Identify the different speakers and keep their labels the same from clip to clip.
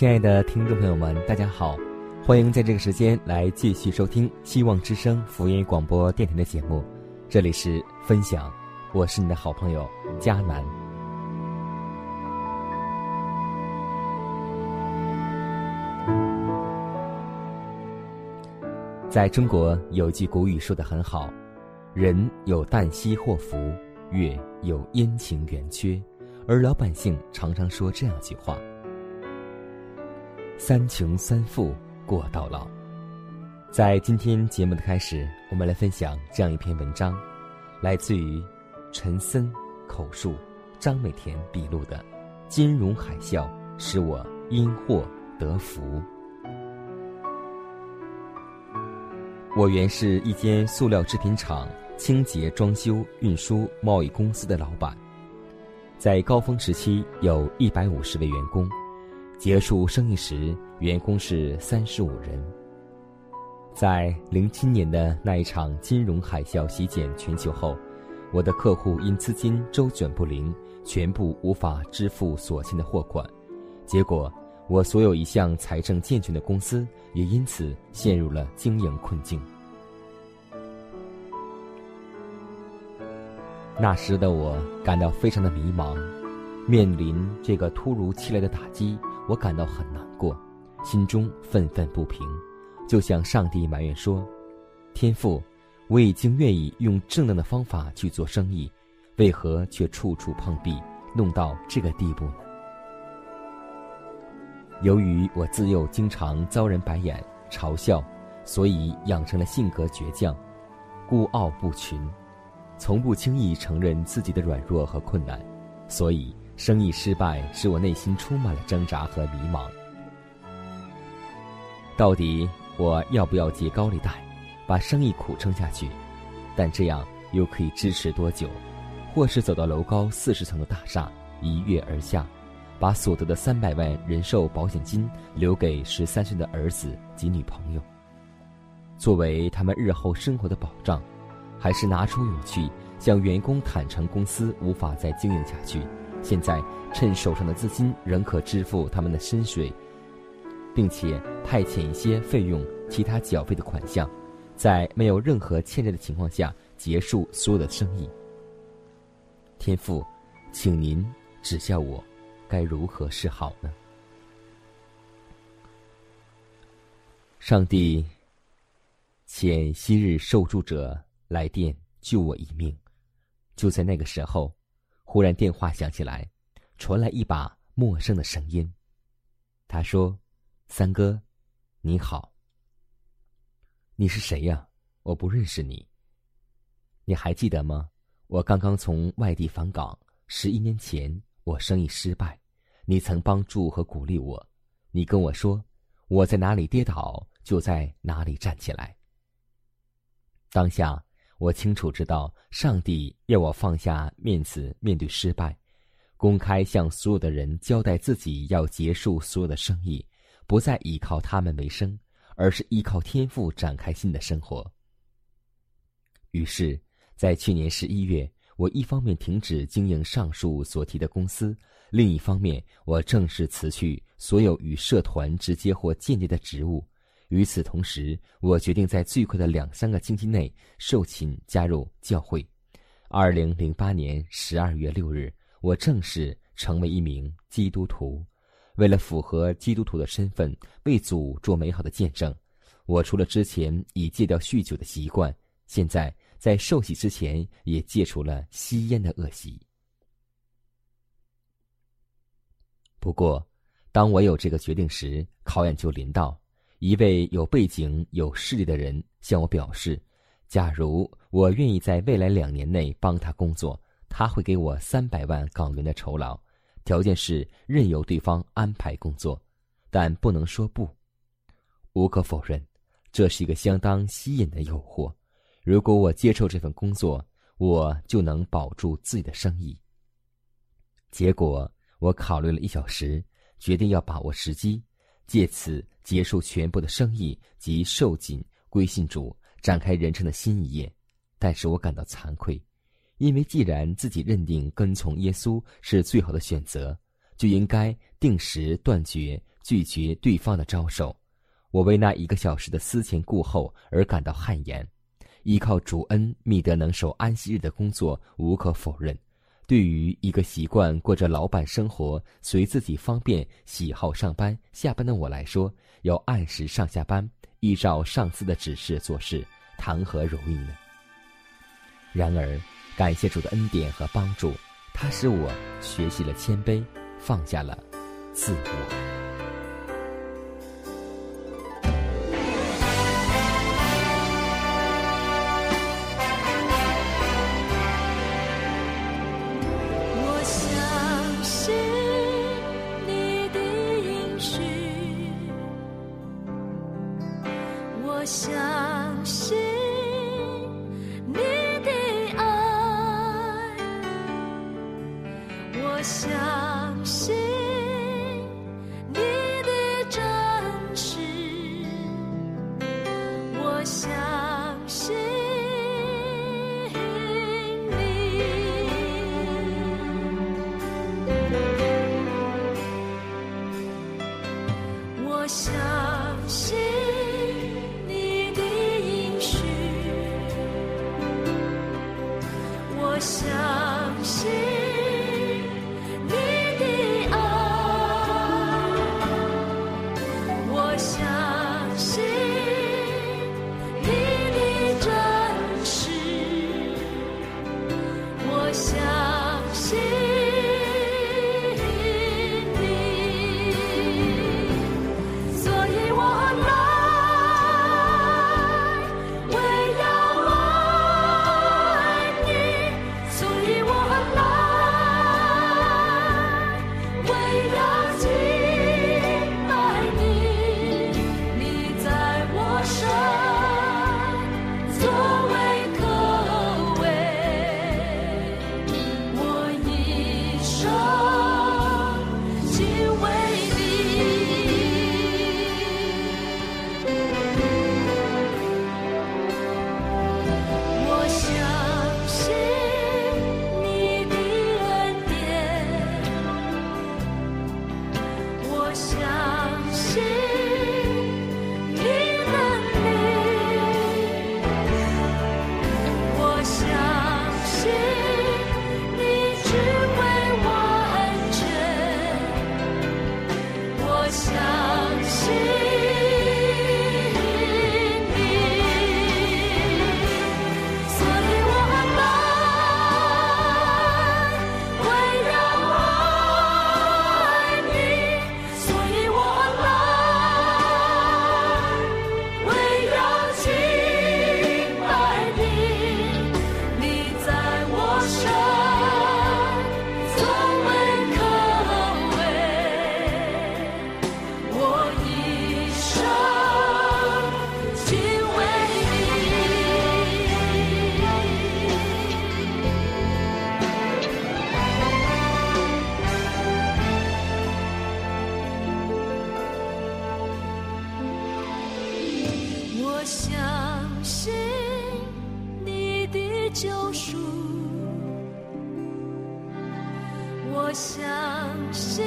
Speaker 1: 亲爱的听众朋友们，大家好，欢迎在这个时间来继续收听希望之声福音广播电台的节目，这里是分享，我是你的好朋友佳南。在中国有句古语说的很好：“人有旦夕祸福，月有阴晴圆缺。”而老百姓常常说这样一句话。三穷三富过到老。在今天节目的开始，我们来分享这样一篇文章，来自于陈森口述、张美田笔录的《金融海啸使我因祸得福》。我原是一间塑料制品厂清洁、装修、运输、贸易公司的老板，在高峰时期有一百五十位员工。结束生意时，员工是三十五人。在零七年的那一场金融海啸席卷全球后，我的客户因资金周转不灵，全部无法支付所欠的货款，结果我所有一项财政健全的公司也因此陷入了经营困境。那时的我感到非常的迷茫，面临这个突如其来的打击。我感到很难过，心中愤愤不平，就向上帝埋怨说：“天父，我已经愿意用正当的方法去做生意，为何却处处碰壁，弄到这个地步呢？”由于我自幼经常遭人白眼嘲笑，所以养成了性格倔强、孤傲不群，从不轻易承认自己的软弱和困难，所以。生意失败使我内心充满了挣扎和迷茫。到底我要不要借高利贷，把生意苦撑下去？但这样又可以支持多久？或是走到楼高四十层的大厦，一跃而下，把所得的三百万人寿保险金留给十三岁的儿子及女朋友，作为他们日后生活的保障？还是拿出勇气向员工坦诚公司无法再经营下去？现在趁手上的资金仍可支付他们的薪水，并且派遣一些费用、其他缴费的款项，在没有任何欠债的情况下结束所有的生意。天父，请您指教我，该如何是好呢？上帝，遣昔日受助者来电救我一命。就在那个时候。忽然电话响起来，传来一把陌生的声音。他说：“三哥，你好。你是谁呀？我不认识你。你还记得吗？我刚刚从外地返港，十一年前我生意失败，你曾帮助和鼓励我。你跟我说，我在哪里跌倒，就在哪里站起来。当下。”我清楚知道，上帝要我放下面子，面对失败，公开向所有的人交代自己要结束所有的生意，不再依靠他们为生，而是依靠天赋展开新的生活。于是，在去年十一月，我一方面停止经营上述所提的公司，另一方面我正式辞去所有与社团直接或间接的职务。与此同时，我决定在最快的两三个星期内受请加入教会。二零零八年十二月六日，我正式成为一名基督徒。为了符合基督徒的身份，为主做美好的见证，我除了之前已戒掉酗酒的习惯，现在在受洗之前也戒除了吸烟的恶习。不过，当我有这个决定时，考验就临到。一位有背景、有势力的人向我表示，假如我愿意在未来两年内帮他工作，他会给我三百万港元的酬劳，条件是任由对方安排工作，但不能说不。无可否认，这是一个相当吸引的诱惑。如果我接受这份工作，我就能保住自己的生意。结果，我考虑了一小时，决定要把握时机。借此结束全部的生意及受尽归信主，展开人生的新一页。但是我感到惭愧，因为既然自己认定跟从耶稣是最好的选择，就应该定时断绝拒绝对方的招手。我为那一个小时的思前顾后而感到汗颜。依靠主恩觅得能守安息日的工作，无可否认。对于一个习惯过着老板生活、随自己方便喜好上班下班的我来说，要按时上下班，依照上司的指示做事，谈何容易呢？然而，感谢主的恩典和帮助，他使我学习了谦卑，放下了自我。
Speaker 2: 想相信你的救赎。我相信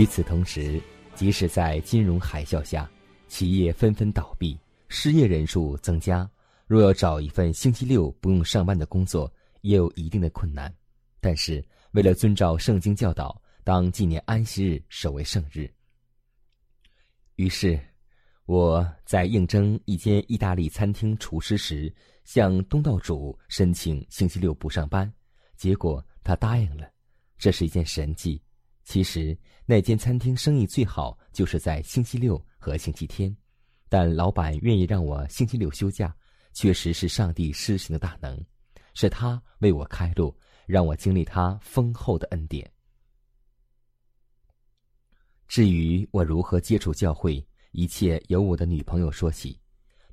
Speaker 1: 与此同时，即使在金融海啸下，企业纷纷倒闭，失业人数增加，若要找一份星期六不用上班的工作，也有一定的困难。但是，为了遵照圣经教导，当纪念安息日守为圣日。于是，我在应征一间意大利餐厅厨师时，向东道主申请星期六不上班，结果他答应了。这是一件神迹。其实那间餐厅生意最好就是在星期六和星期天，但老板愿意让我星期六休假，确实是上帝施行的大能，是他为我开路，让我经历他丰厚的恩典。至于我如何接触教会，一切由我的女朋友说起。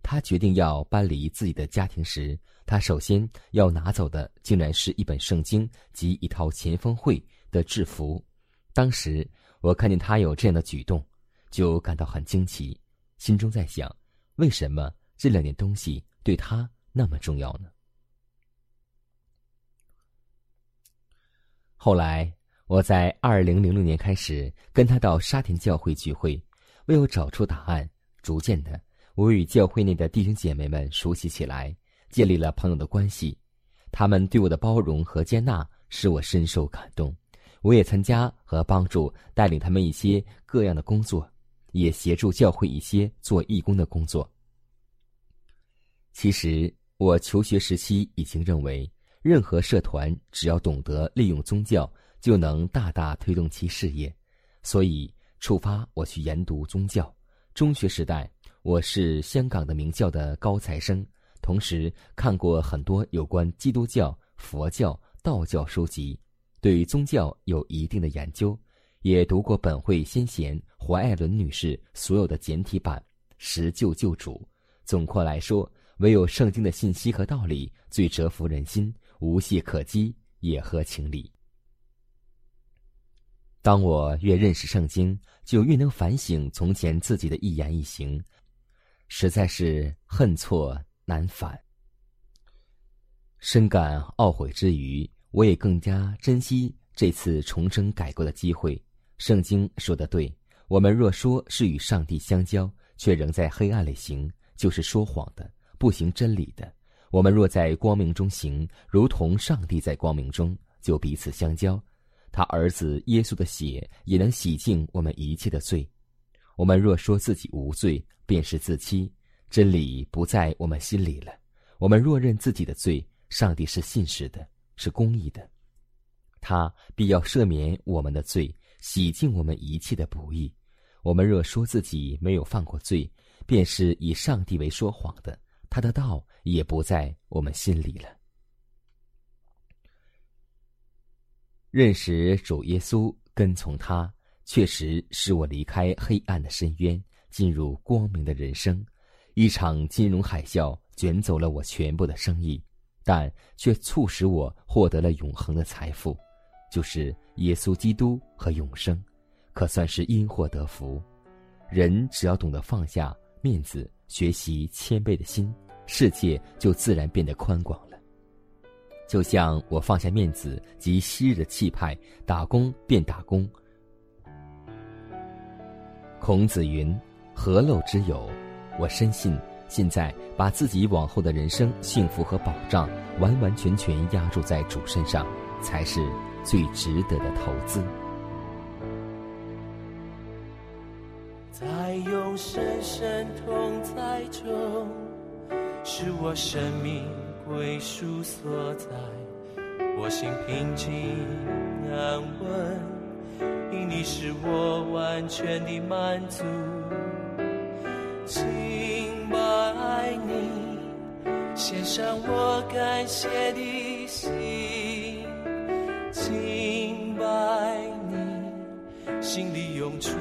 Speaker 1: 她决定要搬离自己的家庭时，她首先要拿走的竟然是一本圣经及一套前锋会的制服。当时我看见他有这样的举动，就感到很惊奇，心中在想：为什么这两件东西对他那么重要呢？后来，我在二零零六年开始跟他到沙田教会聚会，为我找出答案。逐渐的，我与教会内的弟兄姐妹们熟悉起来，建立了朋友的关系。他们对我的包容和接纳使我深受感动。我也参加和帮助带领他们一些各样的工作，也协助教会一些做义工的工作。其实，我求学时期已经认为。任何社团只要懂得利用宗教，就能大大推动其事业，所以触发我去研读宗教。中学时代，我是香港的名校的高材生，同时看过很多有关基督教、佛教、道教书籍，对于宗教有一定的研究，也读过本会先贤怀艾伦女士所有的简体版《十救救主》。总括来说，唯有圣经的信息和道理最折服人心。无懈可击，也合情理。当我越认识圣经，就越能反省从前自己的一言一行，实在是恨错难返。深感懊悔之余，我也更加珍惜这次重生改过的机会。圣经说的对，我们若说是与上帝相交，却仍在黑暗里行，就是说谎的，不行真理的。我们若在光明中行，如同上帝在光明中，就彼此相交。他儿子耶稣的血也能洗净我们一切的罪。我们若说自己无罪，便是自欺，真理不在我们心里了。我们若认自己的罪，上帝是信实的，是公义的，他必要赦免我们的罪，洗净我们一切的不义。我们若说自己没有犯过罪，便是以上帝为说谎的，他的道也不在我们心里了。认识主耶稣，跟从他，确实使我离开黑暗的深渊，进入光明的人生。一场金融海啸卷走了我全部的生意，但却促使我获得了永恒的财富，就是耶稣基督和永生。可算是因祸得福，人只要懂得放下面子，学习谦卑的心，世界就自然变得宽广了。就像我放下面子及昔日的气派，打工便打工。孔子云：“何陋之有？”我深信，现在把自己往后的人生幸福和保障完完全全压注在主身上，才是最值得的投资。
Speaker 3: 在永生神同在中，是我生命归属所在。我心平静安稳，因你是我完全的满足。献上我感谢的心。敬拜你，心里涌出。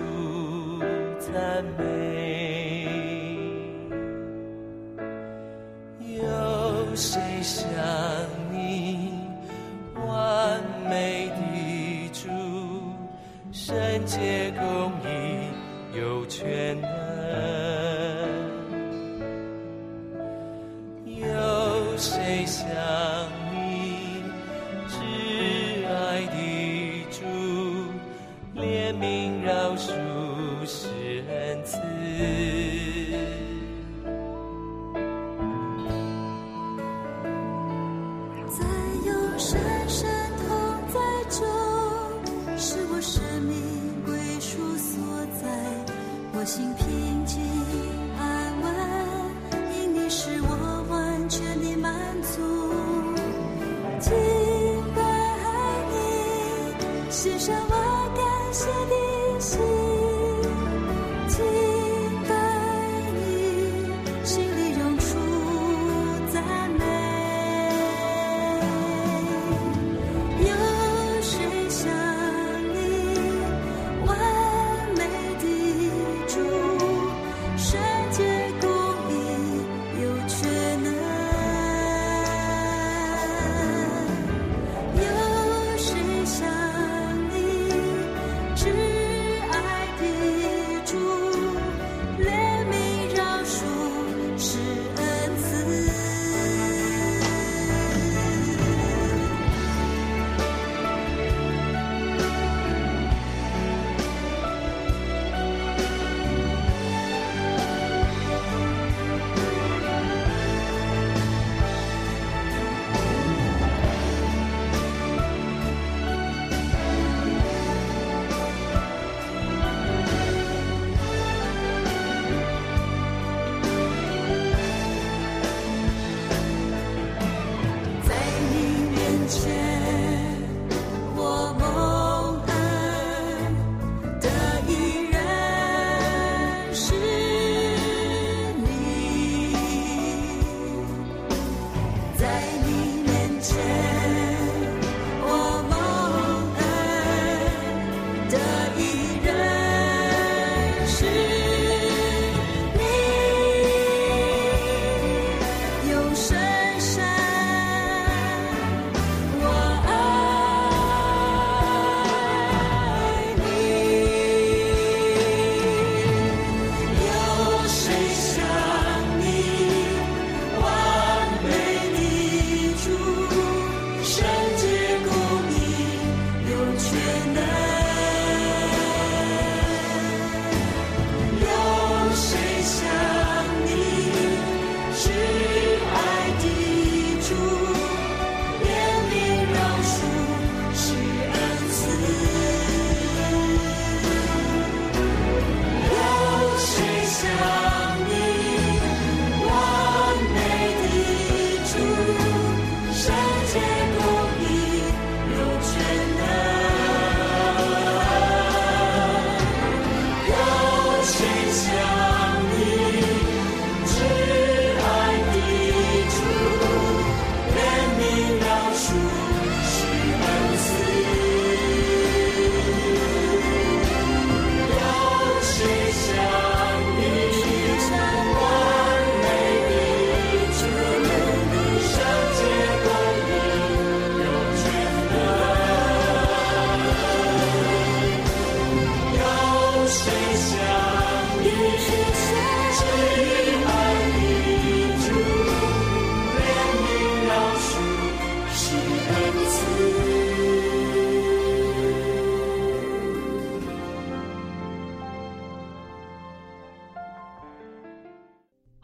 Speaker 3: 赞美，有谁像你完美的主？圣洁公义有全能，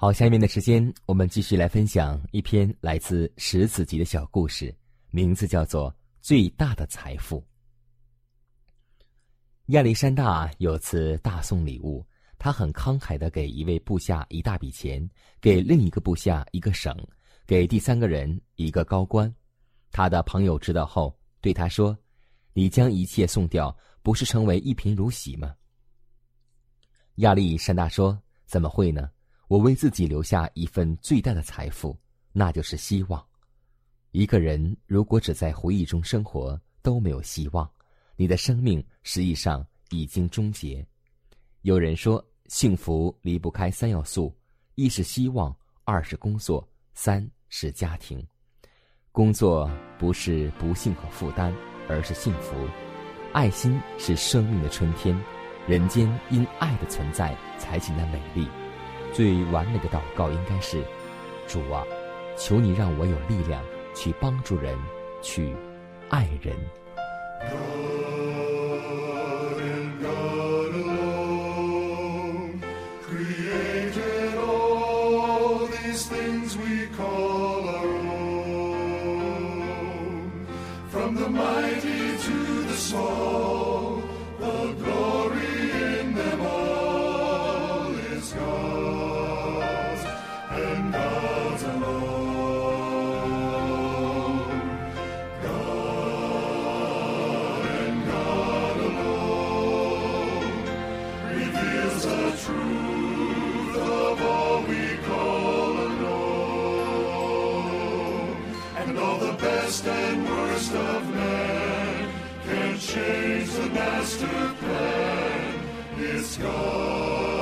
Speaker 1: 好，下面的时间我们继续来分享一篇来自十子集的小故事，名字叫做《最大的财富》。亚历山大有次大送礼物，他很慷慨的给一位部下一大笔钱，给另一个部下一个省，给第三个人一个高官。他的朋友知道后对他说：“你将一切送掉，不是成为一贫如洗吗？”亚历山大说：“怎么会呢？我为自己留下一份最大的财富，那就是希望。一个人如果只在回忆中生活，都没有希望，你的生命实际上已经终结。有人说，幸福离不开三要素：一是希望，二是工作，三是家庭。工作不是不幸和负担，而是幸福。爱心是生命的春天。”人间因爱的存在才显得美丽。最完美的祷告应该是：主啊，求你让我有力量去帮助人，去爱人。
Speaker 2: best and worst of men can change the master plan. It's God.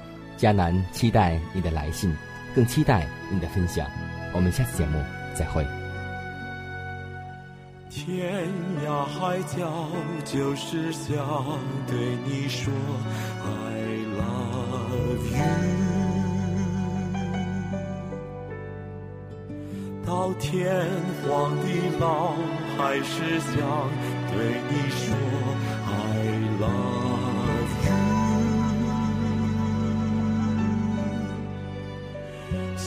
Speaker 1: 迦南期待你的来信，更期待你的分享。我们下次节目再会。
Speaker 4: 天涯海角就是想对你说 I love you，到天荒地老还是想对你说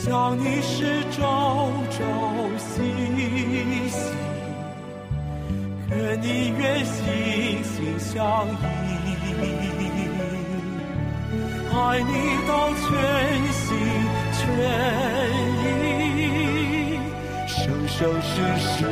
Speaker 4: 想你时朝朝夕夕。愿你愿心心相依，爱你到全心全意，生生世世